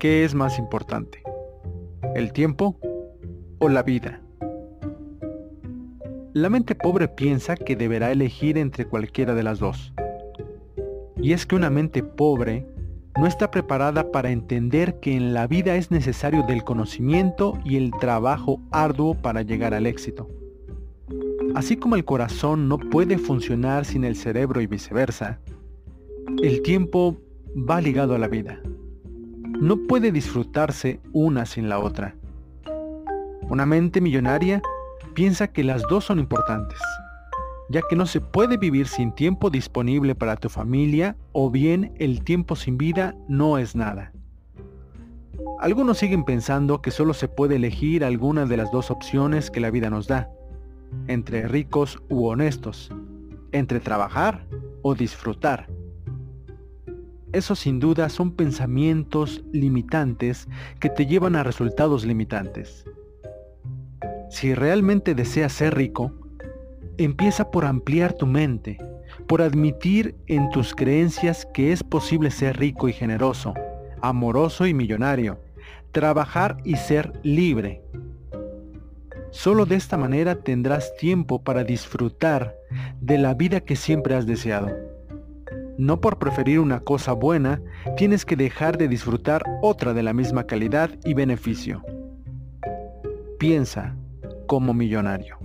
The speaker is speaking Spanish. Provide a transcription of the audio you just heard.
¿qué es más importante? ¿El tiempo o la vida? La mente pobre piensa que deberá elegir entre cualquiera de las dos. Y es que una mente pobre no está preparada para entender que en la vida es necesario del conocimiento y el trabajo arduo para llegar al éxito. Así como el corazón no puede funcionar sin el cerebro y viceversa, el tiempo va ligado a la vida. No puede disfrutarse una sin la otra. Una mente millonaria piensa que las dos son importantes, ya que no se puede vivir sin tiempo disponible para tu familia o bien el tiempo sin vida no es nada. Algunos siguen pensando que solo se puede elegir alguna de las dos opciones que la vida nos da, entre ricos u honestos, entre trabajar o disfrutar. Esos sin duda son pensamientos limitantes que te llevan a resultados limitantes. Si realmente deseas ser rico, empieza por ampliar tu mente, por admitir en tus creencias que es posible ser rico y generoso, amoroso y millonario, trabajar y ser libre. Solo de esta manera tendrás tiempo para disfrutar de la vida que siempre has deseado. No por preferir una cosa buena, tienes que dejar de disfrutar otra de la misma calidad y beneficio. Piensa, como millonario.